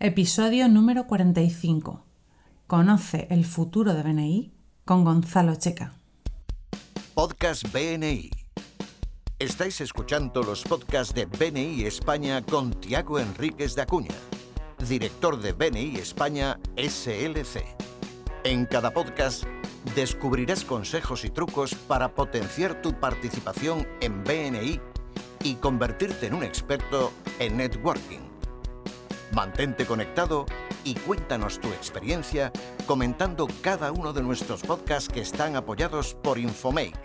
Episodio número 45. Conoce el futuro de BNI con Gonzalo Checa. Podcast BNI. Estáis escuchando los podcasts de BNI España con Tiago Enríquez de Acuña, director de BNI España SLC. En cada podcast descubrirás consejos y trucos para potenciar tu participación en BNI y convertirte en un experto en networking. Mantente conectado y cuéntanos tu experiencia comentando cada uno de nuestros podcasts que están apoyados por Infomake.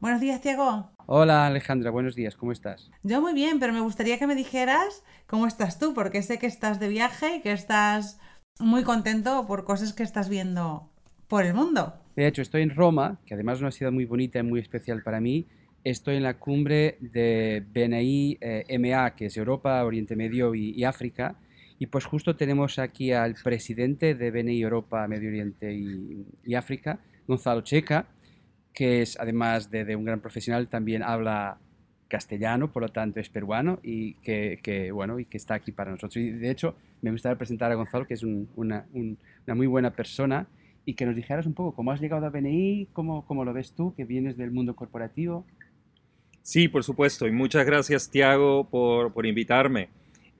Buenos días, Tiago. Hola Alejandra, buenos días, ¿cómo estás? Yo muy bien, pero me gustaría que me dijeras cómo estás tú, porque sé que estás de viaje y que estás muy contento por cosas que estás viendo por el mundo. De hecho, estoy en Roma, que además es una ciudad muy bonita y muy especial para mí. Estoy en la cumbre de BNI eh, MA, que es Europa, Oriente Medio y, y, África. Y pues justo tenemos aquí al presidente de BNI Europa, Medio Oriente y, y África, Gonzalo Checa, que es además de, de, un gran profesional, también habla castellano, por lo tanto es peruano y que, que, bueno, y que está aquí para nosotros. Y de hecho, me gustaría presentar a Gonzalo, que es un, una, un, una muy buena persona y que nos dijeras un poco cómo has llegado a BNI, cómo, cómo lo ves tú, que vienes del mundo corporativo. Sí, por supuesto, y muchas gracias Tiago por, por invitarme.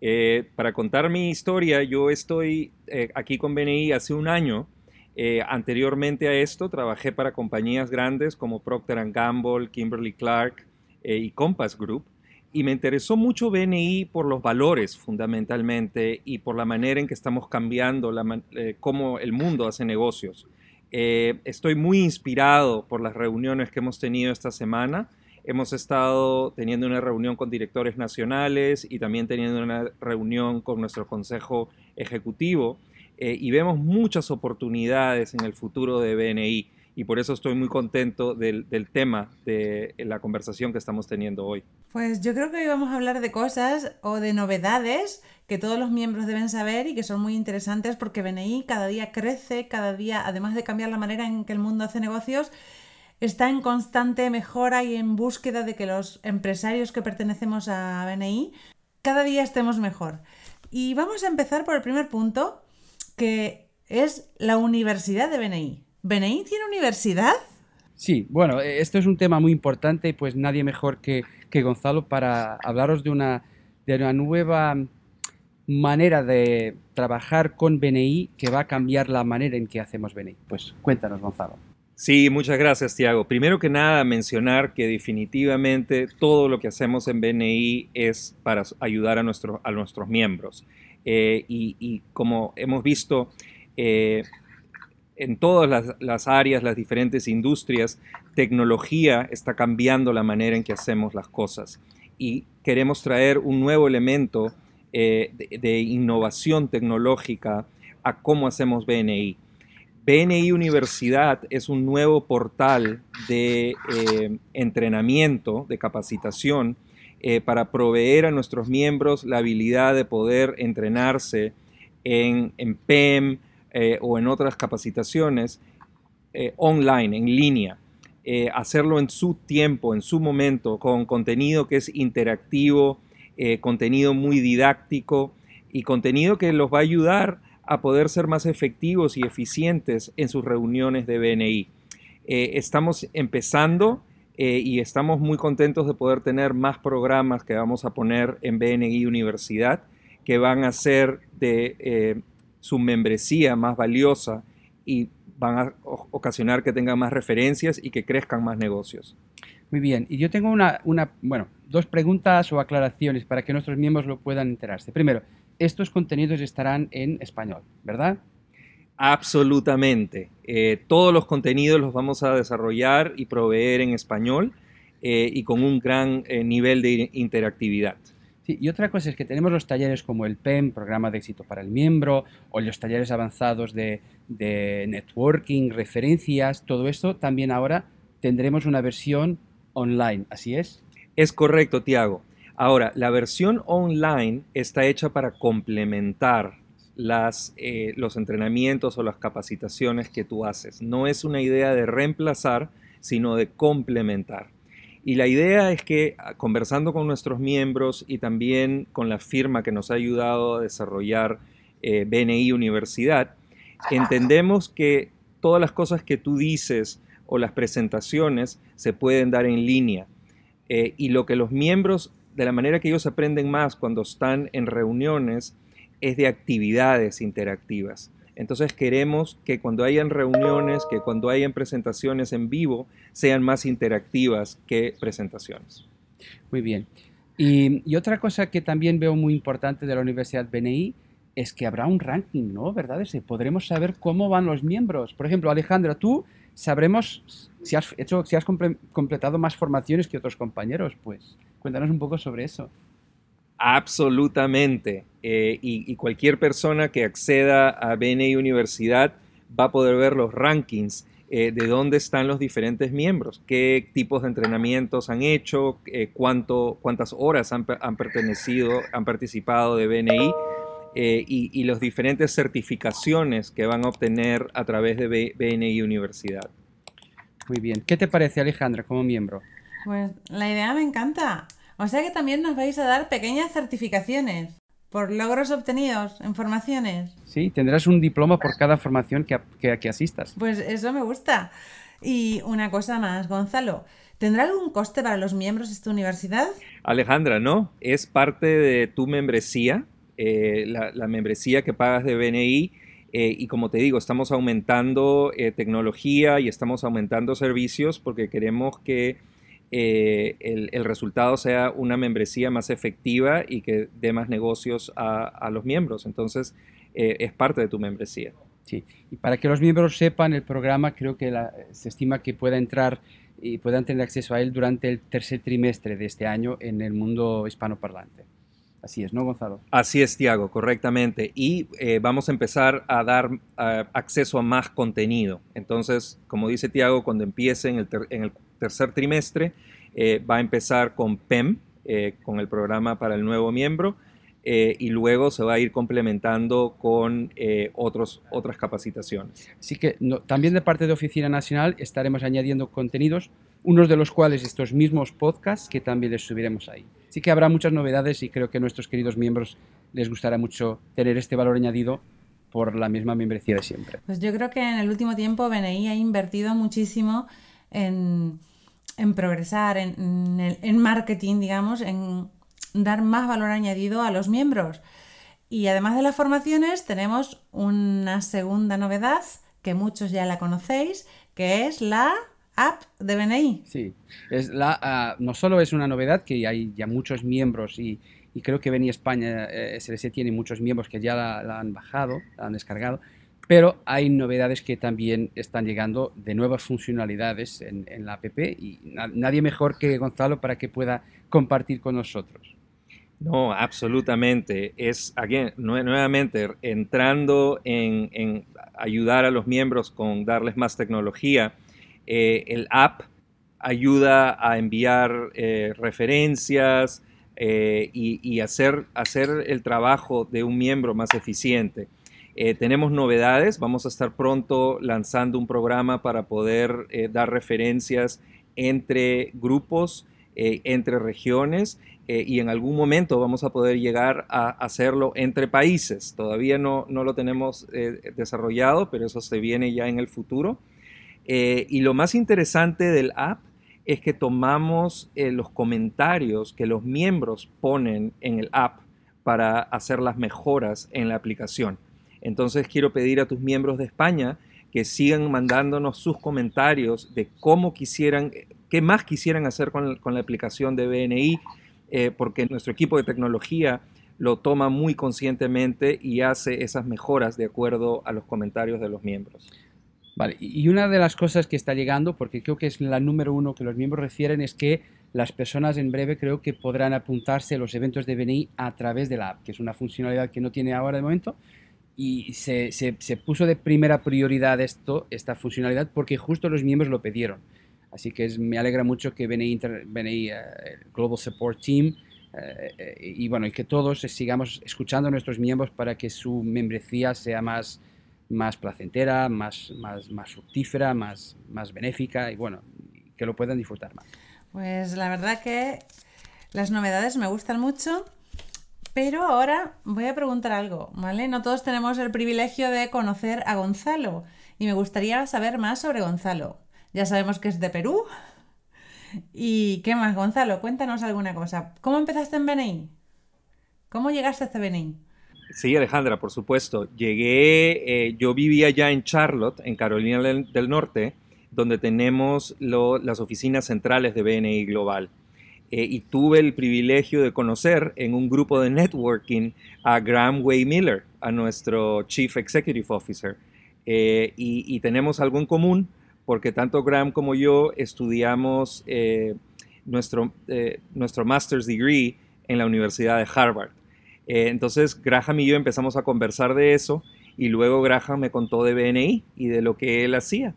Eh, para contar mi historia, yo estoy eh, aquí con BNI hace un año. Eh, anteriormente a esto, trabajé para compañías grandes como Procter Gamble, Kimberly Clark y Compass Group. Y me interesó mucho BNI por los valores fundamentalmente y por la manera en que estamos cambiando la, eh, cómo el mundo hace negocios. Eh, estoy muy inspirado por las reuniones que hemos tenido esta semana. Hemos estado teniendo una reunión con directores nacionales y también teniendo una reunión con nuestro consejo ejecutivo eh, y vemos muchas oportunidades en el futuro de BNI y por eso estoy muy contento del, del, tema de la conversación que estamos teniendo hoy. Pues yo creo que hoy vamos a hablar de cosas o de novedades que todos los miembros deben saber y que son muy interesantes porque BNI cada día crece, cada día, además de cambiar la manera en que el mundo hace negocios, está en constante mejora y en búsqueda de que los empresarios que pertenecemos a BNI cada día estemos mejor. Y vamos a empezar por el primer punto, que es la universidad de BNI. ¿BNI tiene universidad? Sí, bueno, esto es un tema muy importante y pues nadie mejor que, que Gonzalo para hablaros de una, de una nueva manera de trabajar con BNI que va a cambiar la manera en que hacemos BNI. Pues cuéntanos, Gonzalo. Sí, muchas gracias, Tiago. Primero que nada, mencionar que definitivamente todo lo que hacemos en BNI es para ayudar a, nuestro, a nuestros miembros. Eh, y, y, como hemos visto, eh, en todas las, las, áreas, las diferentes industrias, tecnología está cambiando la manera en que hacemos las cosas. Y queremos traer un nuevo elemento eh, de, de, innovación tecnológica a cómo hacemos BNI. BNI Universidad es un nuevo portal de eh, entrenamiento, de capacitación, eh, para proveer a nuestros miembros la habilidad de poder entrenarse en, PEM, eh, o en otras capacitaciones online, en línea. Hacerlo en su tiempo, en su momento, con contenido que es interactivo, contenido muy didáctico y contenido que los va a ayudar a poder ser más efectivos y eficientes en sus reuniones de BNI. estamos empezando y estamos muy contentos de poder tener más programas que vamos a poner en BNI Universidad que van a ser de su membresía más valiosa y van a ocasionar que tengan más referencias y que crezcan más negocios. Muy bien, y yo tengo una, una, bueno, dos preguntas o aclaraciones para que nuestros miembros lo puedan enterarse. Primero, estos contenidos estarán en español, ¿verdad? Absolutamente. Eh, todos los contenidos los vamos a desarrollar y proveer en español eh, y con un gran eh, nivel de interactividad. Sí, y otra cosa es que tenemos los talleres como el PEM, Programa de Éxito para el Miembro, o los talleres avanzados de, de networking, referencias, todo esto también ahora tendremos una versión online, ¿así es? Es correcto, Tiago. Ahora, la versión online está hecha para complementar eh, los entrenamientos o las capacitaciones que tú haces. No es una idea de reemplazar, sino de complementar. Y la idea es que ah, conversando con nuestros miembros y también con la firma que nos ha ayudado a desarrollar eh, BNI Universidad, entendemos que todas las cosas que tú dices o las presentaciones se pueden dar en línea. Eh, y lo que los miembros, de la manera que ellos aprenden más cuando están en reuniones, es de actividades interactivas. Entonces queremos que cuando hayan reuniones, que cuando hayan presentaciones en vivo, sean más interactivas que presentaciones. Muy bien. Y, otra cosa que también veo muy importante de la Universidad BNI es que habrá un ranking, ¿no? ¿Verdad? podremos saber cómo van los miembros. Por ejemplo, Alejandra, tú sabremos si has, hecho, si has completado más formaciones que otros compañeros. Pues cuéntanos un poco sobre eso. Absolutamente. Eh, y, cualquier persona que acceda a BNI Universidad va a poder ver los rankings eh, de dónde están los diferentes miembros, qué tipos de entrenamientos han hecho, eh, cuánto, cuántas horas han, pertenecido, han participado de BNI y, y las diferentes certificaciones que van a obtener a través de BNI Universidad. Muy bien. ¿Qué te parece, Alejandra, como miembro? Pues la idea me encanta. O sea que también nos vais a dar pequeñas certificaciones por logros obtenidos en formaciones. Sí, tendrás un diploma por cada formación que, que, asistas. Pues eso me gusta. Y una cosa más, Gonzalo. ¿Tendrá algún coste para los miembros de esta universidad? Alejandra, no. Es parte de tu membresía, eh, la, membresía que pagas de BNI. Eh, y como te digo, estamos aumentando eh, tecnología y estamos aumentando servicios porque queremos que eh, el, resultado sea una membresía más efectiva y que dé más negocios a, los miembros. Entonces, eh, es parte de tu membresía. Sí, y para que los miembros sepan el programa, creo que se estima que pueda entrar y puedan tener acceso a él durante el tercer trimestre de este año en el mundo hispanoparlante. Así es, ¿no, Gonzalo? Así es, Tiago, correctamente. Y eh, vamos a empezar a dar acceso a más contenido. Entonces, como dice Tiago, cuando empiece en el, en el tercer trimestre. Eh, va a empezar con PEM, eh, con el programa para el nuevo miembro, eh, y luego se va a ir complementando con otros, otras capacitaciones. Así que también de parte de Oficina Nacional estaremos añadiendo contenidos, unos de los cuales estos mismos podcasts que también les subiremos ahí. Así que habrá muchas novedades y creo que a nuestros queridos miembros les gustará mucho tener este valor añadido por la misma membresía de siempre. Pues yo creo que en el último tiempo BNI ha invertido muchísimo en en progresar, en, marketing, digamos, en dar más valor añadido a los miembros. Y además de las formaciones, tenemos una segunda novedad que muchos ya la conocéis, que es la app de BNI. Sí, es la, ah, no solo es una novedad, que hay ya muchos miembros y, creo que BNI España eh, SLC tiene muchos miembros que ya la han bajado, la han descargado, pero hay novedades que también están llegando de nuevas funcionalidades en, la app y nadie mejor que Gonzalo para que pueda compartir con nosotros. No, absolutamente. Es, nuevamente, entrando en, ayudar a los miembros con darles más tecnología, eh, el app ayuda a enviar eh, referencias eh, y, y hacer, hacer el trabajo de un miembro más eficiente. Eh, tenemos novedades, vamos a estar pronto lanzando un programa para poder eh, dar referencias entre grupos, eh, entre regiones y en algún momento vamos a poder llegar a hacerlo entre países. Todavía no, no lo tenemos desarrollado, pero eso se viene ya en el futuro. y lo más interesante del app es que tomamos los comentarios que los miembros ponen en el app para hacer las mejoras en la aplicación. Entonces quiero pedir a tus miembros de España que sigan mandándonos sus comentarios de cómo quisieran, qué más quisieran hacer con, la aplicación de BNI, eh, porque nuestro equipo de tecnología lo toma muy conscientemente y hace esas mejoras de acuerdo a los comentarios de los miembros. Vale, y una de las cosas que está llegando, porque creo que es la número uno que los miembros refieren, es que las personas en breve creo que podrán apuntarse a los eventos de BNI a través de la app, que es una funcionalidad que no tiene ahora de momento, y se, se, puso de primera prioridad esto, esta funcionalidad porque justo los miembros lo pidieron. Así que es, me alegra mucho que BNI, Inter, BNI uh, Global Support Team uh, y bueno, y que todos sigamos escuchando a nuestros miembros para que su membresía sea más, más placentera, más, más, más fructífera, más, más benéfica y bueno, que lo puedan disfrutar más. Pues la verdad que las novedades me gustan mucho, pero ahora voy a preguntar algo, ¿vale? No todos tenemos el privilegio de conocer a Gonzalo y me gustaría saber más sobre Gonzalo. Ya sabemos que es de Perú. ¿Y qué más, Gonzalo? Cuéntanos alguna cosa. ¿Cómo empezaste en BNI? ¿Cómo llegaste a este BNI? Sí, Alejandra, por supuesto. Llegué, eh, yo vivía ya en Charlotte, en Carolina del, Norte, donde tenemos las oficinas centrales de BNI Global. Eh, y tuve el privilegio de conocer en un grupo de networking a Graham Way Miller, a nuestro Chief Executive Officer. Eh, y, tenemos algo en común porque tanto Graham como yo estudiamos nuestro, nuestro master's degree en la Universidad de Harvard. Eh, entonces Graham y yo empezamos a conversar de eso y luego Graham me contó de BNI y de lo que él hacía.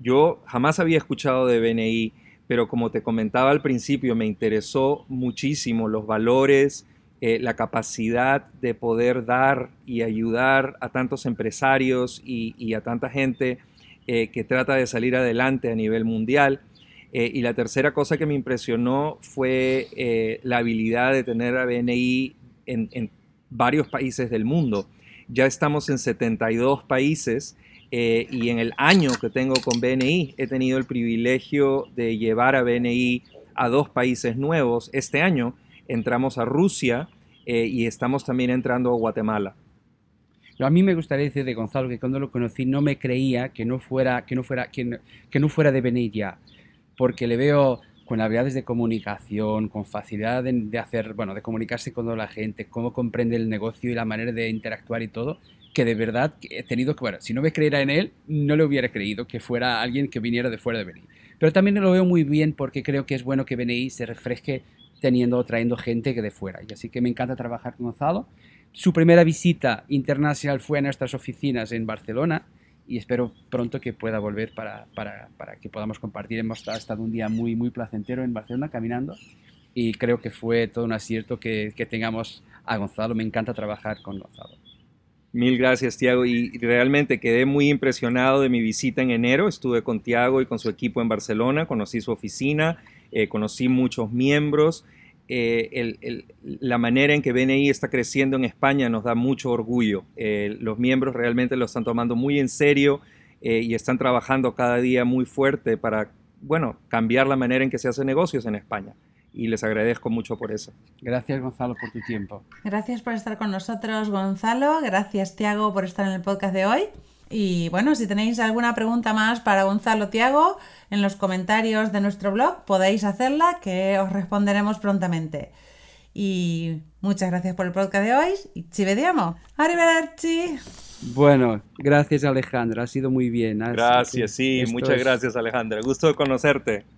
Yo jamás había escuchado de BNI, pero como te comentaba al principio, me interesó muchísimo los valores, eh, la capacidad de poder dar y ayudar a tantos empresarios y, a tanta gente eh, que trata de salir adelante a nivel mundial. y la tercera cosa que me impresionó fue la habilidad de tener a BNI en, varios países del mundo. Ya estamos en 72 países eh, y en el año que tengo con BNI he tenido el privilegio de llevar a BNI a dos países nuevos. Este año entramos a Rusia eh, y estamos también entrando a Guatemala. A mí me gustaría decir de Gonzalo que cuando lo conocí no me creía que no fuera, que no fuera, que no fuera de BNI ya, porque le veo con habilidades de comunicación, con facilidad de, hacer, bueno, de comunicarse con la gente, cómo comprende el negocio y la manera de interactuar y todo, que de verdad he tenido que, bueno, si no me creyera en él, no le hubiera creído que fuera alguien que viniera de fuera de BNI. Pero también lo veo muy bien porque creo que es bueno que BNI se refresque teniendo, trayendo gente que de fuera. Y así que me encanta trabajar con Gonzalo. Su primera visita internacional fue a nuestras oficinas en Barcelona y espero pronto que pueda volver para, para, para, que podamos compartir. Hemos estado un día muy, muy placentero en Barcelona caminando y creo que fue todo un acierto que, que tengamos a Gonzalo. Me encanta trabajar con Gonzalo. Mil gracias, Tiago. Y realmente quedé muy impresionado de mi visita en enero. Estuve con Tiago y con su equipo en Barcelona, conocí su oficina, eh, conocí muchos miembros eh, la manera en que BNI está creciendo en España nos da mucho orgullo. Eh, los miembros realmente lo están tomando muy en serio y están trabajando cada día muy fuerte para, bueno, cambiar la manera en que se hace negocios en España. Y les agradezco mucho por eso. Gracias, Gonzalo, por tu tiempo. Gracias por estar con nosotros, Gonzalo. Gracias, Tiago, por estar en el podcast de hoy. Y bueno, si tenéis alguna pregunta más para Gonzalo Tiago, en los comentarios de nuestro blog podéis hacerla, que os responderemos prontamente. Y muchas gracias por el podcast de hoy y ci vediamo. Arrivederci. Bueno, gracias Alejandra, ha sido muy bien. Gracias, sí, muchas gracias Alejandra. Gusto de conocerte.